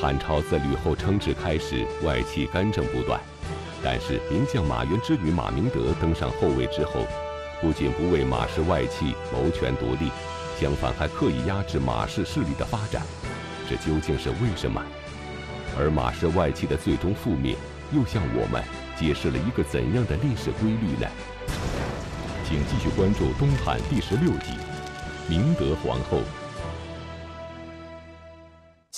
汉朝自吕后称制开始，外戚干政不断。但是名将马援之女马明德登上后位之后，不仅不为马氏外戚谋权夺利，相反还刻意压制马氏势力的发展。这究竟是为什么？而马氏外戚的最终覆灭，又向我们揭示了一个怎样的历史规律呢？请继续关注《东汉》第十六集《明德皇后》。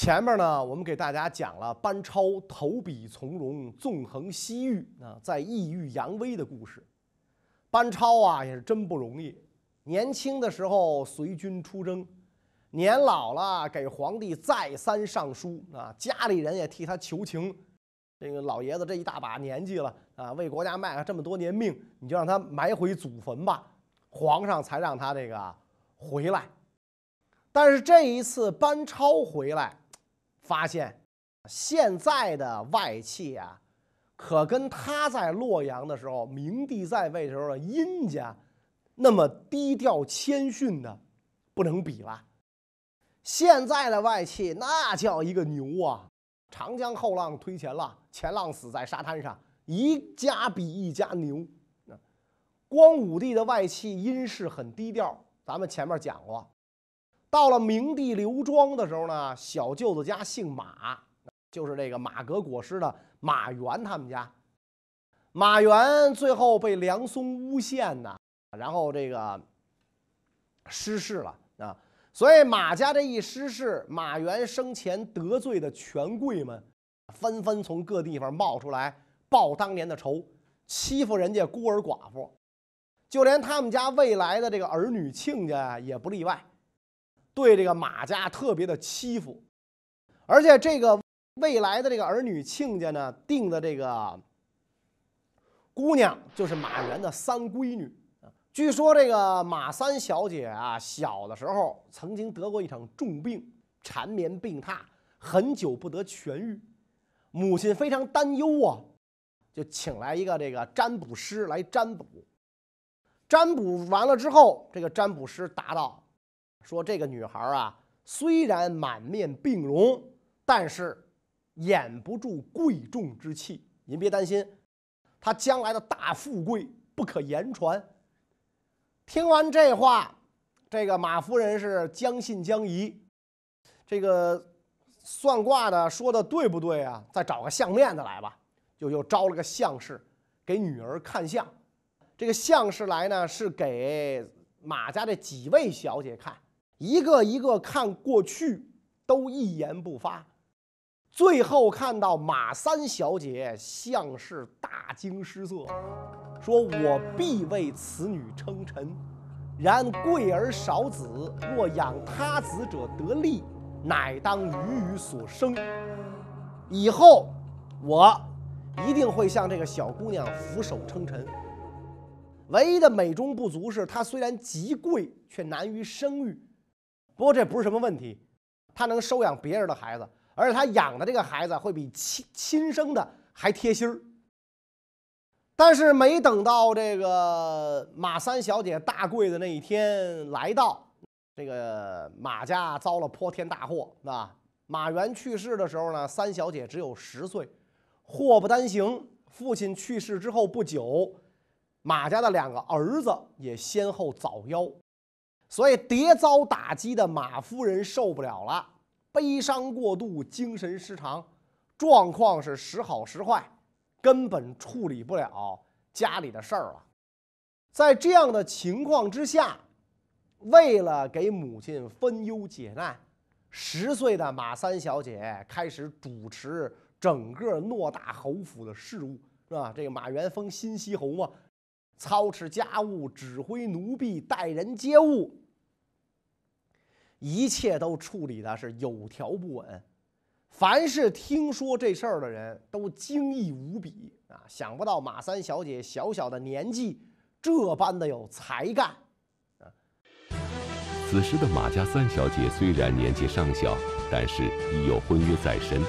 前面呢，我们给大家讲了班超投笔从戎、纵横西域啊，在异域扬威的故事。班超啊，也是真不容易。年轻的时候随军出征，年老了给皇帝再三上书啊，家里人也替他求情。这个老爷子这一大把年纪了啊，为国家卖了这么多年命，你就让他埋回祖坟吧。皇上才让他这个回来。但是这一次班超回来。发现现在的外戚啊，可跟他在洛阳的时候，明帝在位的时候的殷家那么低调谦逊的不能比了。现在的外戚那叫一个牛啊！长江后浪推前浪，前浪死在沙滩上，一家比一家牛。光武帝的外戚殷氏很低调，咱们前面讲过。到了明帝刘庄的时候呢，小舅子家姓马，就是这个马革裹尸的马援他们家。马援最后被梁松诬陷呢，然后这个失势了啊。所以马家这一失势，马援生前得罪的权贵们，纷纷从各地方冒出来报当年的仇，欺负人家孤儿寡妇，就连他们家未来的这个儿女亲家也不例外。对这个马家特别的欺负，而且这个未来的这个儿女亲家呢，定的这个姑娘就是马援的三闺女据说这个马三小姐啊，小的时候曾经得过一场重病，缠绵病榻，很久不得痊愈。母亲非常担忧啊，就请来一个这个占卜师来占卜。占卜完了之后，这个占卜师答道。说这个女孩啊，虽然满面病容，但是掩不住贵重之气。您别担心，她将来的大富贵不可言传。听完这话，这个马夫人是将信将疑。这个算卦的说的对不对啊？再找个相面的来吧。就又招了个相士给女儿看相。这个相士来呢，是给马家这几位小姐看。一个一个看过去，都一言不发。最后看到马三小姐，像是大惊失色，说：“我必为此女称臣。然贵而少子，若养他子者得利，乃当予予所生。以后我一定会向这个小姑娘俯首称臣。唯一的美中不足是，她虽然极贵，却难于生育。”不过这不是什么问题，他能收养别人的孩子，而且他养的这个孩子会比亲亲生的还贴心儿。但是没等到这个马三小姐大贵的那一天来到，这个马家遭了泼天大祸啊！马援去世的时候呢，三小姐只有十岁。祸不单行，父亲去世之后不久，马家的两个儿子也先后早夭。所以迭遭打击的马夫人受不了了，悲伤过度，精神失常，状况是时好时坏，根本处理不了家里的事儿了。在这样的情况之下，为了给母亲分忧解难，十岁的马三小姐开始主持整个偌大侯府的事务，是吧？这个马元丰新西侯嘛，操持家务，指挥奴婢，待人接物。一切都处理的是有条不紊，凡是听说这事儿的人都惊异无比啊！想不到马三小姐小小的年纪这般的有才干啊！此时的马家三小姐虽然年纪尚小，但是已有婚约在身。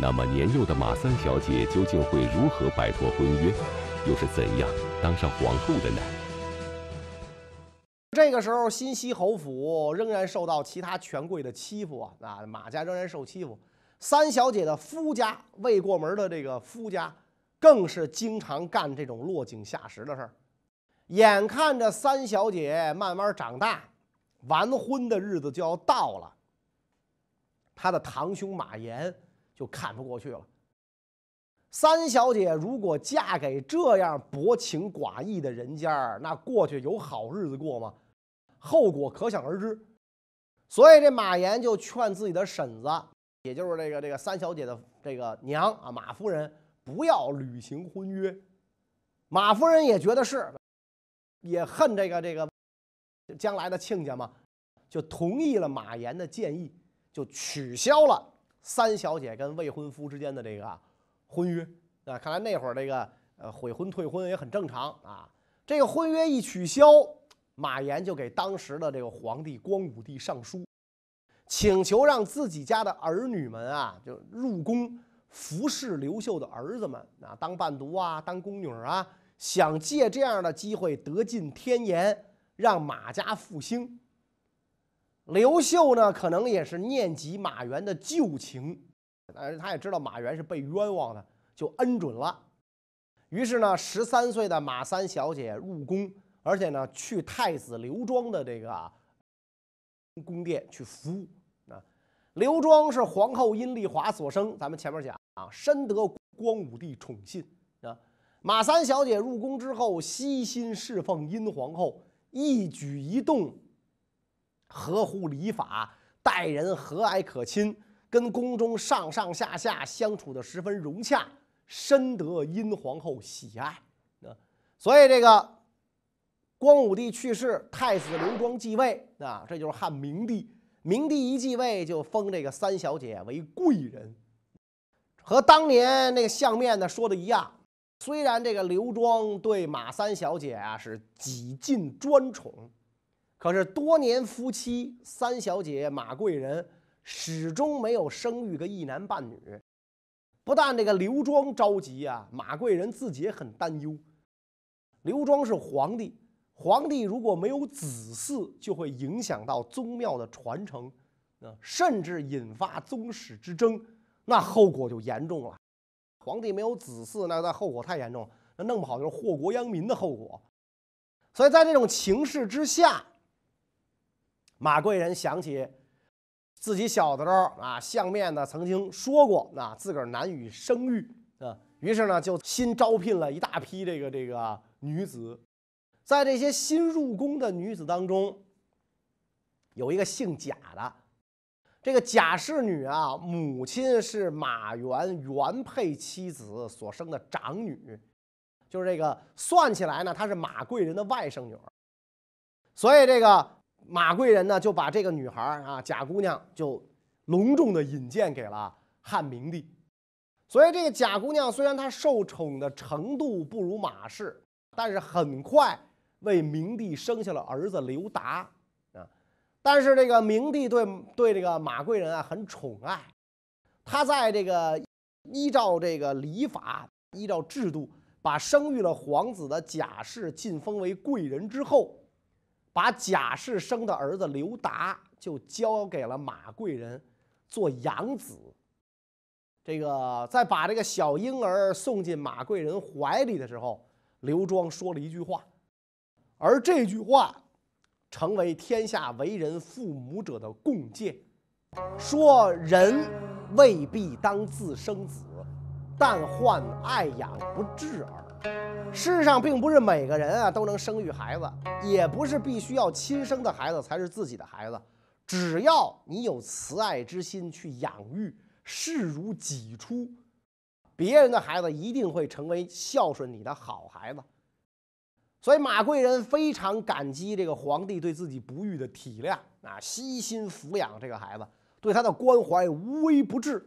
那么年幼的马三小姐究竟会如何摆脱婚约，又是怎样当上皇后的呢？这个时候，新西侯府仍然受到其他权贵的欺负啊！啊，马家仍然受欺负。三小姐的夫家未过门的这个夫家，更是经常干这种落井下石的事儿。眼看着三小姐慢慢长大，完婚的日子就要到了，她的堂兄马岩就看不过去了。三小姐如果嫁给这样薄情寡义的人家那过去有好日子过吗？后果可想而知。所以这马岩就劝自己的婶子，也就是这个这个三小姐的这个娘啊，马夫人不要履行婚约。马夫人也觉得是，也恨这个这个将来的亲家嘛，就同意了马岩的建议，就取消了三小姐跟未婚夫之间的这个。婚约啊，看来那会儿这个呃悔婚退婚也很正常啊。这个婚约一取消，马岩就给当时的这个皇帝光武帝上书，请求让自己家的儿女们啊，就入宫服侍刘秀的儿子们啊，当伴读啊，当宫女啊，想借这样的机会得尽天颜，让马家复兴。刘秀呢，可能也是念及马援的旧情。但是他也知道马援是被冤枉的，就恩准了。于是呢，十三岁的马三小姐入宫，而且呢，去太子刘庄的这个宫殿去服务。啊，刘庄是皇后阴丽华所生，咱们前面讲啊，深得光武帝宠信啊。马三小姐入宫之后，悉心侍奉殷皇后，一举一动合乎礼法，待人和蔼可亲。跟宫中上上下下相处的十分融洽，深得殷皇后喜爱。啊，所以这个光武帝去世，太子刘庄继位，啊，这就是汉明帝。明帝一继位，就封这个三小姐为贵人，和当年那个相面的说的一样。虽然这个刘庄对马三小姐啊是几近专宠，可是多年夫妻，三小姐马贵人。始终没有生育个一男半女，不但这个刘庄着急啊，马贵人自己也很担忧。刘庄是皇帝，皇帝如果没有子嗣，就会影响到宗庙的传承，啊，甚至引发宗室之争，那后果就严重了。皇帝没有子嗣，那那后果太严重，那弄不好就是祸国殃民的后果。所以在这种情势之下，马贵人想起。自己小的时候啊，相面呢曾经说过，那自个儿难以生育啊，于是呢就新招聘了一大批这个这个女子，在这些新入宫的女子当中，有一个姓贾的，这个贾氏女啊，母亲是马原原配妻子所生的长女，就是这个算起来呢，她是马贵人的外甥女儿，所以这个。马贵人呢，就把这个女孩啊，贾姑娘就隆重的引荐给了汉明帝。所以这个贾姑娘虽然她受宠的程度不如马氏，但是很快为明帝生下了儿子刘达啊。但是这个明帝对对这个马贵人啊很宠爱，他在这个依照这个礼法、依照制度，把生育了皇子的贾氏晋封为贵人之后。把贾氏生的儿子刘达就交给了马贵人做养子。这个在把这个小婴儿送进马贵人怀里的时候，刘庄说了一句话，而这句话成为天下为人父母者的共戒，说人未必当自生子，但患爱养不至耳。世上并不是每个人啊都能生育孩子，也不是必须要亲生的孩子才是自己的孩子。只要你有慈爱之心去养育，视如己出，别人的孩子一定会成为孝顺你的好孩子。所以马贵人非常感激这个皇帝对自己不育的体谅啊，悉心抚养这个孩子，对他的关怀无微不至。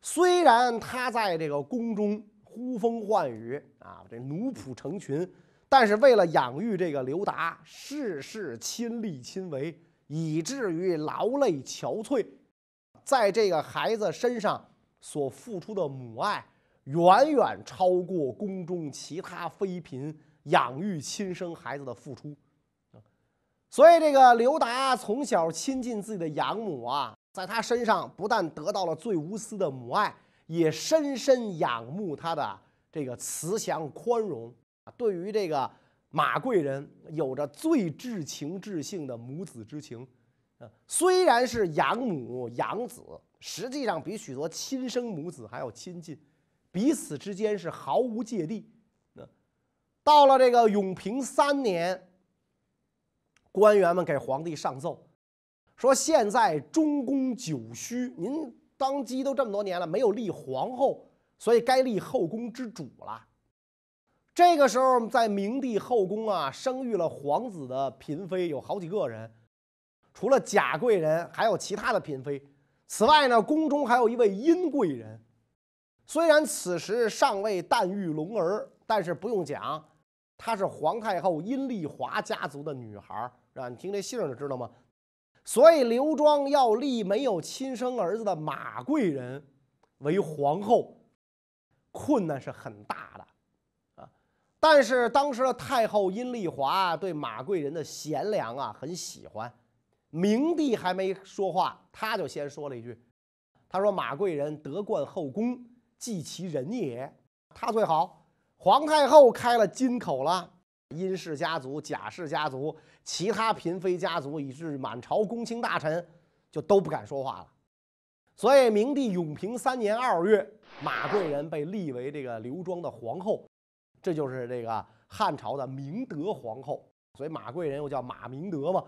虽然他在这个宫中。呼风唤雨啊，这奴仆成群，但是为了养育这个刘达，事事亲力亲为，以至于劳累憔悴，在这个孩子身上所付出的母爱，远远超过宫中其他妃嫔养育亲生孩子的付出所以，这个刘达从小亲近自己的养母啊，在他身上不但得到了最无私的母爱，也深深仰慕他的这个慈祥宽容。对于这个马贵人，有着最至情至性的母子之情。啊，虽然是养母养子，实际上比许多亲生母子还要亲近，彼此之间是毫无芥蒂。到了这个永平三年，官员们给皇帝上奏，说现在中宫久虚，您当机都这么多年了，没有立皇后，所以该立后宫之主了。这个时候，在明帝后宫啊，生育了皇子的嫔妃有好几个人。除了贾贵人，还有其他的嫔妃。此外呢，宫中还有一位殷贵人。虽然此时尚未诞育龙儿，但是不用讲，她是皇太后阴丽华家族的女孩儿啊？你听这姓就知道吗？所以刘庄要立没有亲生儿子的马贵人为皇后，困难是很大的啊。但是当时的太后阴丽华对马贵人的贤良啊，很喜欢。明帝还没说话，他就先说了一句：“他说马贵人得冠后宫，即其人也，他最好。”皇太后开了金口了，殷氏家族、贾氏家族、其他嫔妃家族，以致满朝公卿大臣，就都不敢说话了。所以，明帝永平三年二月，马贵人被立为这个刘庄的皇后，这就是这个汉朝的明德皇后。所以，马贵人又叫马明德嘛。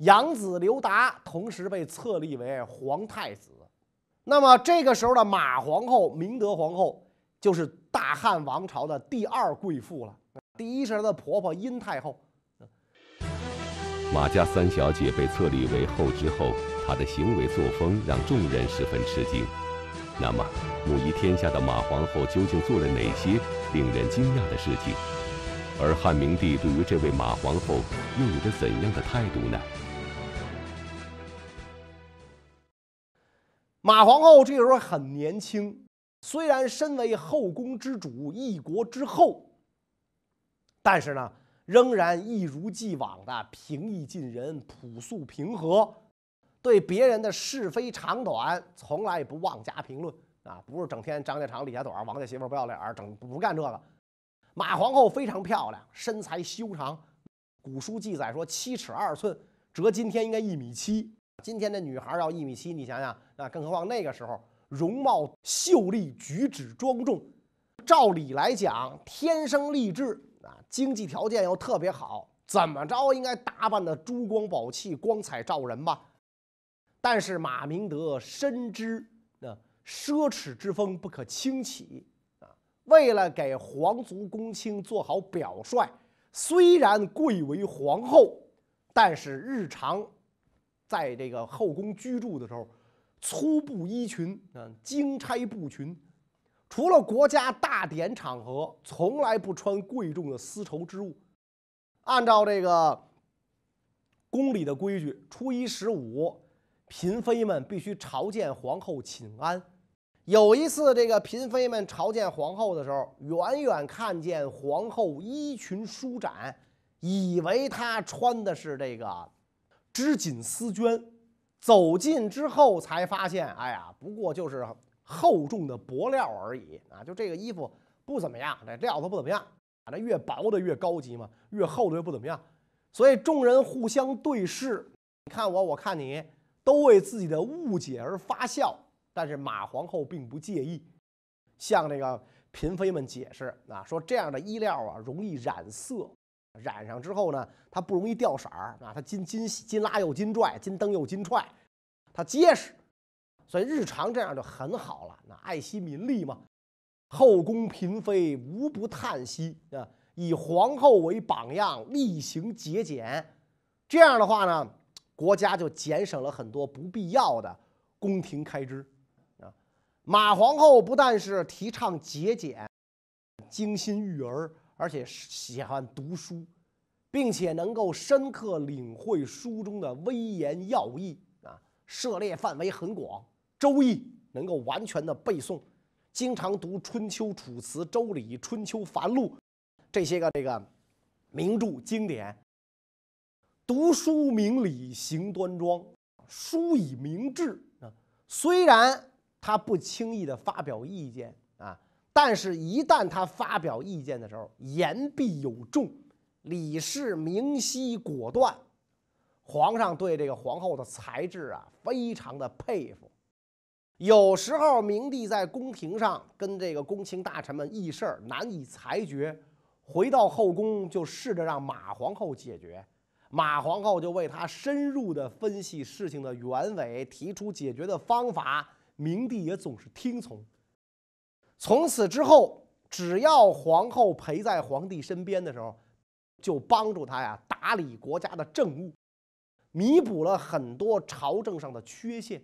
养子刘达同时被册立为皇太子，那么这个时候的马皇后、明德皇后就是大汉王朝的第二贵妇了。第一是她的婆婆殷太后。马家三小姐被册立为后之后，她的行为作风让众人十分吃惊。那么，母仪天下的马皇后究竟做了哪些令人惊讶的事情？而汉明帝对于这位马皇后又有着怎样的态度呢？马皇后这个时候很年轻，虽然身为后宫之主、一国之后，但是呢，仍然一如既往的平易近人、朴素平和，对别人的是非长短从来不妄加评论啊！不是整天张家长李家短，王家媳妇不要脸，整不干这个。马皇后非常漂亮，身材修长，古书记载说七尺二寸，折今天应该一米七。今天的女孩要一米七，你想想，那更何况那个时候，容貌秀丽，举止庄重，照理来讲，天生丽质啊，经济条件又特别好，怎么着应该打扮的珠光宝气，光彩照人吧？但是马明德深知那奢侈之风不可轻启啊，为了给皇族公卿做好表率，虽然贵为皇后，但是日常。在这个后宫居住的时候，粗布衣裙啊，经差布裙，除了国家大典场合，从来不穿贵重的丝绸之物。按照这个宫里的规矩，初一十五，嫔妃们必须朝见皇后请安。有一次，这个嫔妃们朝见皇后的时候，远远看见皇后衣裙舒展，以为她穿的是这个。织锦丝绢，走近之后才发现，哎呀，不过就是厚重的薄料而已啊！就这个衣服不怎么样，这料子不怎么样啊！这越薄的越高级嘛，越厚的越不怎么样。所以众人互相对视，你看我，我看你，都为自己的误解而发笑。但是马皇后并不介意，向这个嫔妃们解释啊，说这样的衣料啊，容易染色。染上之后呢，它不容易掉色儿啊，它金金金拉又金拽，金蹬又金踹，它结实，所以日常这样就很好了。那爱惜民力嘛，后宫嫔妃无不叹息啊，以皇后为榜样，厉行节俭，这样的话呢，国家就节省了很多不必要的宫廷开支啊。马皇后不但是提倡节俭，精心育儿。而且喜欢读书，并且能够深刻领会书中的微言要义啊，涉猎范围很广，《周易》能够完全的背诵，经常读《春秋》《楚辞》《周礼》《春秋》《繁露》这些个这个名著经典，读书明理，行端庄，书以明志啊。虽然他不轻易的发表意见啊，但是一旦他发表意见的时候，言必有重，理事明晰果断。皇上对这个皇后的才智啊，非常的佩服。有时候明帝在宫廷上跟这个宫卿大臣们议事难以裁决，回到后宫就试着让马皇后解决。马皇后就为他深入的分析事情的原委，提出解决的方法。明帝也总是听从。从此之后，只要皇后陪在皇帝身边的时候，就帮助他呀打理国家的政务。弥补了很多朝政上的缺陷，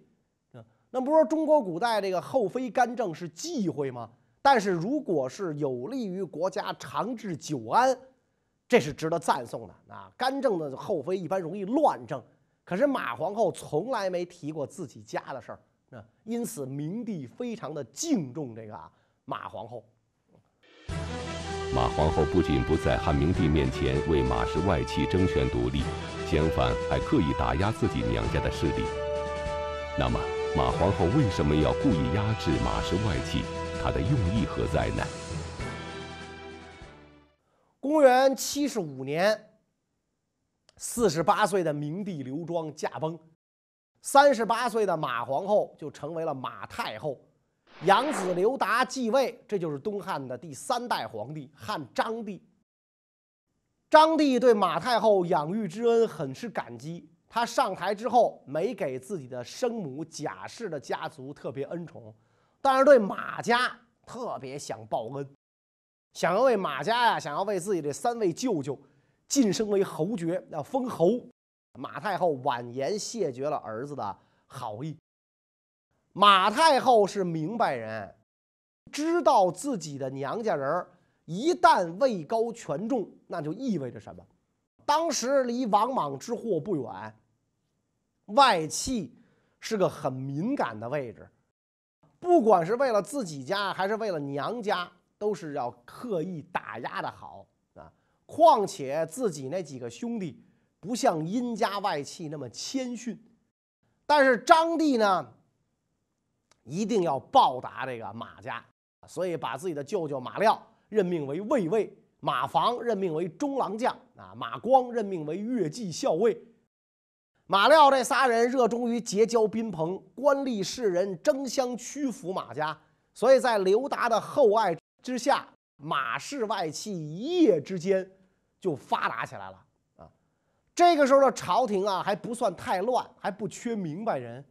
啊，那不是说中国古代这个后妃干政是忌讳吗？但是如果是有利于国家长治久安，这是值得赞颂的啊。干政的后妃一般容易乱政，可是马皇后从来没提过自己家的事儿啊，因此明帝非常的敬重这个啊马皇后。马皇后不仅不在汉明帝面前为马氏外戚争权夺利。相反，还刻意打压自己娘家的势力。那么，马皇后为什么要故意压制马氏外戚？她的用意何在呢？公元七十五年，四十八岁的明帝刘庄驾崩，三十八岁的马皇后就成为了马太后，养子刘达继位，这就是东汉的第三代皇帝汉章帝。张帝对马太后养育之恩很是感激。他上台之后，没给自己的生母贾氏的家族特别恩宠，但是对马家特别想报恩，想要为马家呀，想要为自己这三位舅舅晋升为侯爵，要封侯。马太后婉言谢绝了儿子的好意。马太后是明白人，知道自己的娘家人。一旦位高权重，那就意味着什么？当时离王莽之祸不远，外戚是个很敏感的位置，不管是为了自己家还是为了娘家，都是要刻意打压的好啊。况且自己那几个兄弟不像殷家外戚那么谦逊，但是张帝呢，一定要报答这个马家，所以把自己的舅舅马廖。任命为卫尉，马房任命为中郎将啊，马光任命为越骑校尉。马廖这仨人热衷于结交宾朋，官吏士人争相屈服马家，所以在刘达的厚爱之下，马氏外戚一夜之间就发达起来了啊。这个时候的朝廷啊还不算太乱，还不缺明白人。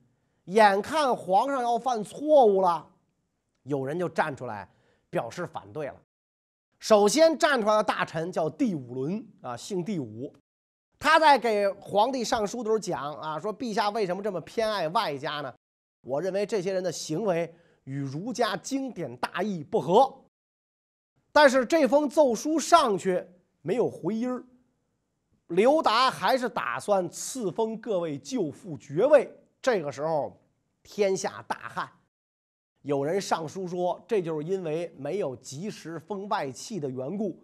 眼看皇上要犯错误了，有人就站出来表示反对了。首先站出来的大臣叫第五轮啊，姓第五，他在给皇帝上书的时候讲啊，说陛下为什么这么偏爱外家呢？我认为这些人的行为与儒家经典大义不合。但是这封奏书上去没有回音儿，刘达还是打算赐封各位舅父爵位。这个时候，天下大旱。有人上书说，这就是因为没有及时封外戚的缘故。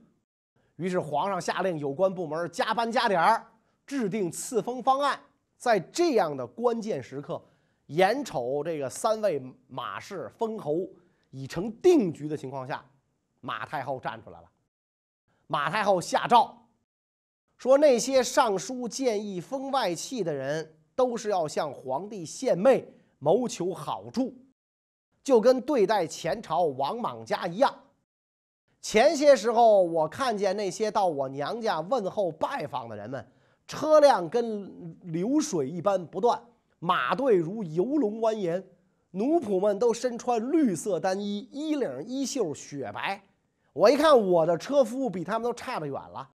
于是皇上下令有关部门加班加点儿，制定赐封方案。在这样的关键时刻，眼瞅这个三位马氏封侯已成定局的情况下，马太后站出来了。马太后下诏说，那些上书建议封外戚的人，都是要向皇帝献媚，谋求好处。就跟对待前朝王莽家一样。前些时候，我看见那些到我娘家问候拜访的人们，车辆跟流水一般不断，马队如游龙蜿蜒，奴仆们都身穿绿色单衣，衣领衣袖雪白。我一看，我的车夫比他们都差得远了。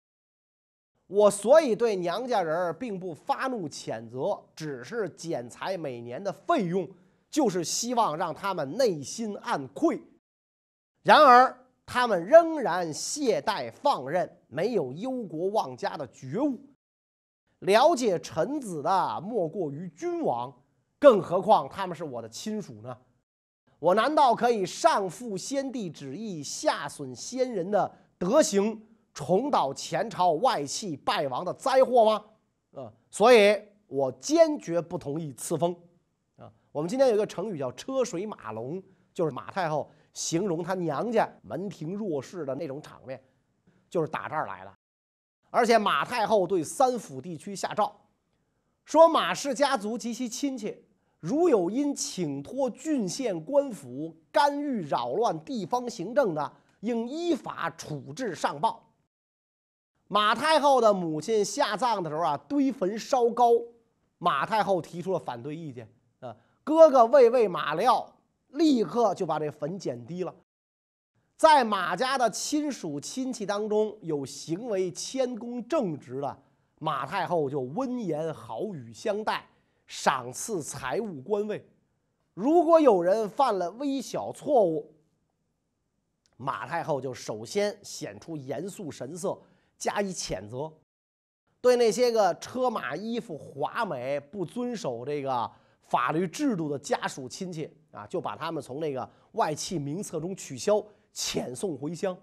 我所以对娘家人并不发怒谴责，只是剪裁每年的费用。就是希望让他们内心暗愧，然而他们仍然懈怠放任，没有忧国忘家的觉悟。了解臣子的莫过于君王，更何况他们是我的亲属呢？我难道可以上负先帝旨意，下损先人的德行，重蹈前朝外戚败亡的灾祸吗？啊！所以我坚决不同意赐封。啊，我们今天有一个成语叫车水马龙，就是马太后形容她娘家门庭若市的那种场面，就是打这儿来的。而且马太后对三府地区下诏，说马氏家族及其亲戚，如有因请托郡县官府干预扰乱地方行政的，应依法处置上报。马太后的母亲下葬的时候啊，堆坟烧高，马太后提出了反对意见啊。哥哥魏魏马廖立刻就把这坟减低了。在马家的亲属亲戚当中，有行为谦恭正直的，马太后就温言好语相待，赏赐财物官位；如果有人犯了微小错误，马太后就首先显出严肃神色，加以谴责。对那些个车马衣服华美、不遵守这个法律制度的家属亲戚啊，就把他们从那个外戚名册中取消。遣送回乡，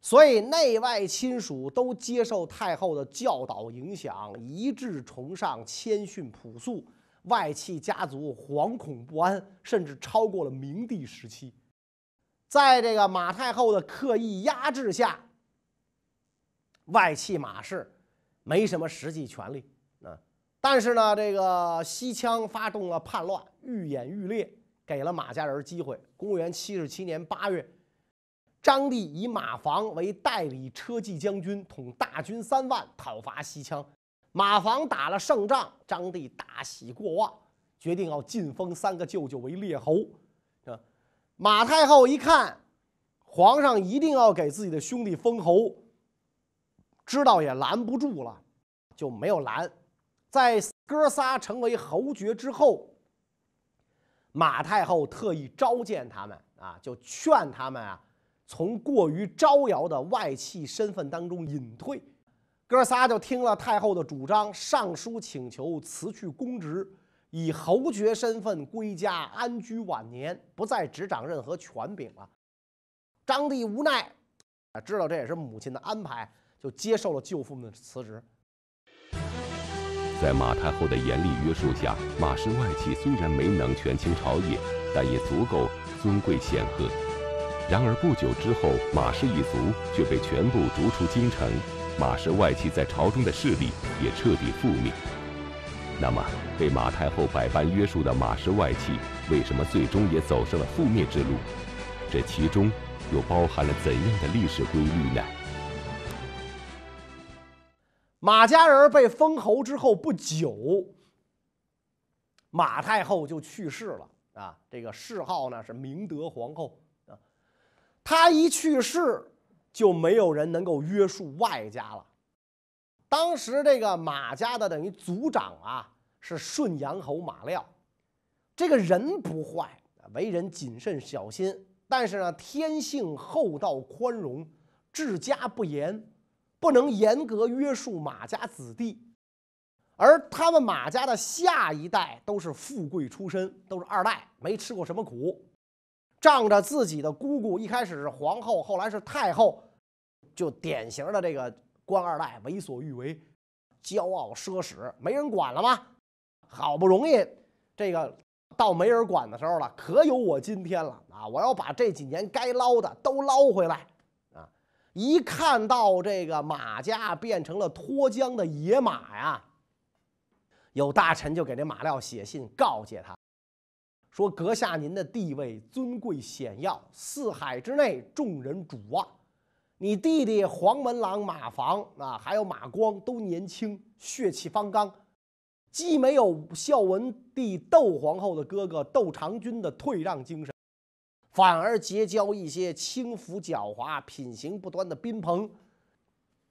所以内外亲属都接受太后的教导影响，一致崇尚谦逊朴素。外戚家族惶恐不安，甚至超过了明帝时期。在这个马太后的刻意压制下，外戚马氏没什么实际权利啊。但是呢，这个西羌发动了叛乱，愈演愈烈。给了马家人机会。公元七十七年八月，张帝以马房为代理车骑将军，统大军三万讨伐西羌。马房打了胜仗，张帝大喜过望，决定要晋封三个舅舅为列侯。啊，马太后一看，皇上一定要给自己的兄弟封侯，知道也拦不住了，就没有拦。在哥仨成为侯爵之后。马太后特意召见他们啊，就劝他们啊，从过于招摇的外戚身份当中隐退。哥仨就听了太后的主张，上书请求辞去公职，以侯爵身份归家安居晚年，不再执掌任何权柄了。张帝无奈，啊，知道这也是母亲的安排，就接受了舅父们的辞职。在马太后的严厉约束下，马氏外戚虽然没能权倾朝野，但也足够尊贵显赫。然而不久之后，马氏一族却被全部逐出京城，马氏外戚在朝中的势力也彻底覆灭。那么，被马太后百般约束的马氏外戚，为什么最终也走上了覆灭之路？这其中又包含了怎样的历史规律呢？马家人被封侯之后不久，马太后就去世了啊。这个谥号呢是明德皇后啊。她一去世，就没有人能够约束外家了。当时这个马家的等于族长啊是顺阳侯马廖，这个人不坏，为人谨慎小心，但是呢天性厚道宽容，治家不严。不能严格约束马家子弟，而他们马家的下一代都是富贵出身，都是二代，没吃过什么苦，仗着自己的姑姑一开始是皇后，后来是太后，就典型的这个官二代，为所欲为，骄傲奢侈，没人管了吗？好不容易这个到没人管的时候了，可有我今天了啊！我要把这几年该捞的都捞回来。一看到这个马家变成了脱缰的野马呀，有大臣就给这马廖写信告诫他，说：“阁下您的地位尊贵显要，四海之内众人瞩望。你弟弟黄门郎马房啊，还有马光都年轻，血气方刚，既没有孝文帝窦皇后的哥哥窦长君的退让精神。”反而结交一些轻浮狡猾、品行不端的宾朋，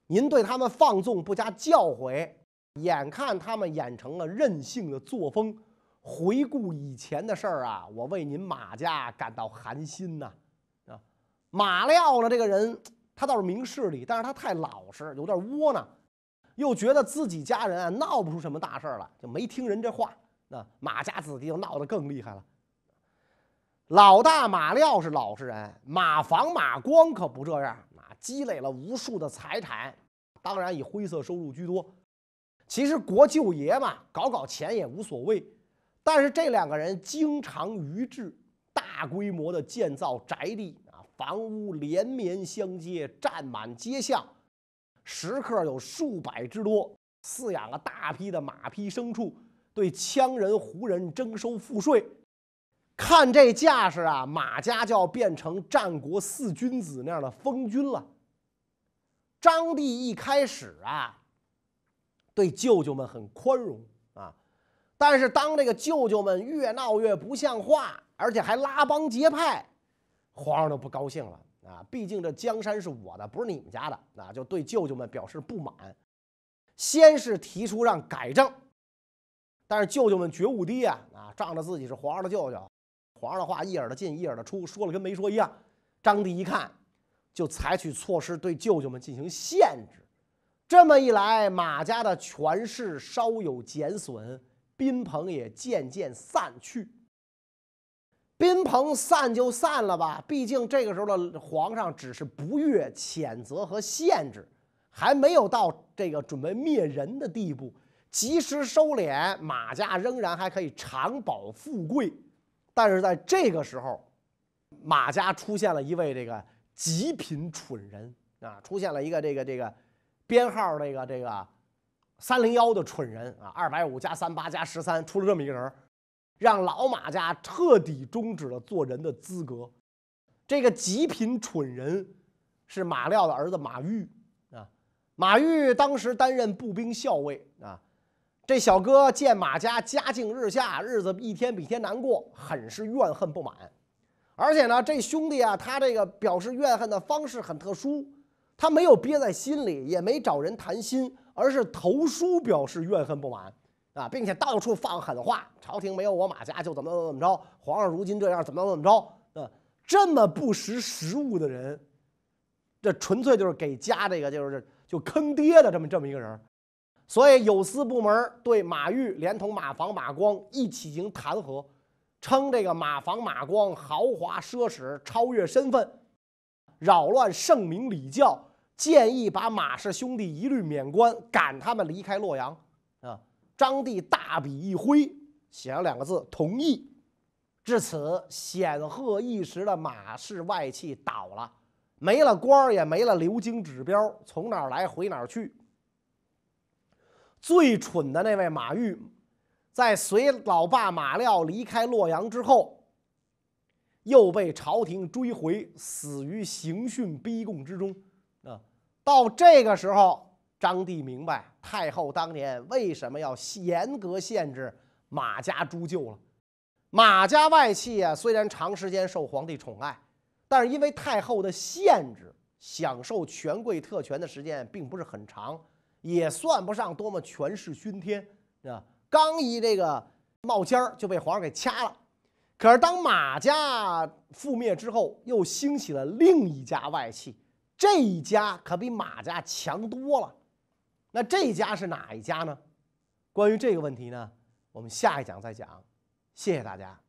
您对他们放纵不加教诲，眼看他们演成了任性的作风。回顾以前的事儿啊，我为您马家感到寒心呐！啊，马廖呢，这个人他倒是明事理，但是他太老实，有点窝囊，又觉得自己家人啊闹不出什么大事了，就没听人这话。那马家子弟就闹得更厉害了。老大马廖是老实人，马房马光可不这样啊！积累了无数的财产，当然以灰色收入居多。其实国舅爷嘛，搞搞钱也无所谓。但是这两个人经常于治，大规模的建造宅地啊，房屋连绵相接，占满街巷，食客有数百之多，饲养了大批的马匹牲畜，对羌人、胡人征收赋税。看这架势啊，马家就要变成战国四君子那样的封君了。张帝一开始啊，对舅舅们很宽容啊。但是当这个舅舅们越闹越不像话，而且还拉帮结派，皇上就不高兴了啊！毕竟这江山是我的，不是你们家的，那就对舅舅们表示不满。先是提出让改正，但是舅舅们觉悟低啊啊，仗着自己是皇上的舅舅，皇上的话一耳朵进一耳朵出，说了跟没说一样。张帝一看，就采取措施对舅舅们进行限制。这么一来，马家的权势稍有减损。宾朋也渐渐散去。宾朋散就散了吧，毕竟这个时候的皇上只是不悦、谴责和限制，还没有到这个准备灭人的地步。及时收敛，马家仍然还可以长保富贵。但是在这个时候，马家出现了一位这个极品蠢人啊，出现了一个这个这个编号这个这个。三零幺的蠢人啊，二百五加三八加十三，出了这么一个人，让老马家彻底终止了做人的资格。这个极品蠢人是马廖的儿子马玉啊。马玉当时担任步兵校尉啊。这小哥见马家家境日下，日子一天比一天难过，很是怨恨不满。而且呢，这兄弟啊，他这个表示怨恨的方式很特殊，他没有憋在心里，也没找人谈心。而是投书表示怨恨不满啊，并且到处放狠话，朝廷没有我马家就怎么怎么着，皇上如今这样怎么怎么着啊？这么不识时务的人，这纯粹就是给家这个就是就坑爹的这么这么一个人。所以有司部门对马玉连同马房、马光一起进行弹劾，称这个马房、马光豪华奢侈，超越身份，扰乱圣明礼教。建议把马氏兄弟一律免官，赶他们离开洛阳。啊！张帝大笔一挥，写了两个字：同意。至此，显赫一时的马氏外戚倒了，没了官儿，也没了流经指标，从哪儿来回哪儿去。最蠢的那位马玉，在随老爸马廖离开洛阳之后，又被朝廷追回，死于刑讯逼供之中。啊到这个时候，张帝明白太后当年为什么要严格限制马家诸舅了。马家外戚啊，虽然长时间受皇帝宠爱，但是因为太后的限制，享受权贵特权的时间并不是很长，也算不上多么权势熏天啊。刚一这个冒尖儿就被皇上给掐了。可是当马家覆灭之后，又兴起了另一家外戚。这一家可比马家强多了，那这家是哪一家呢？关于这个问题呢，我们下一讲再讲。谢谢大家。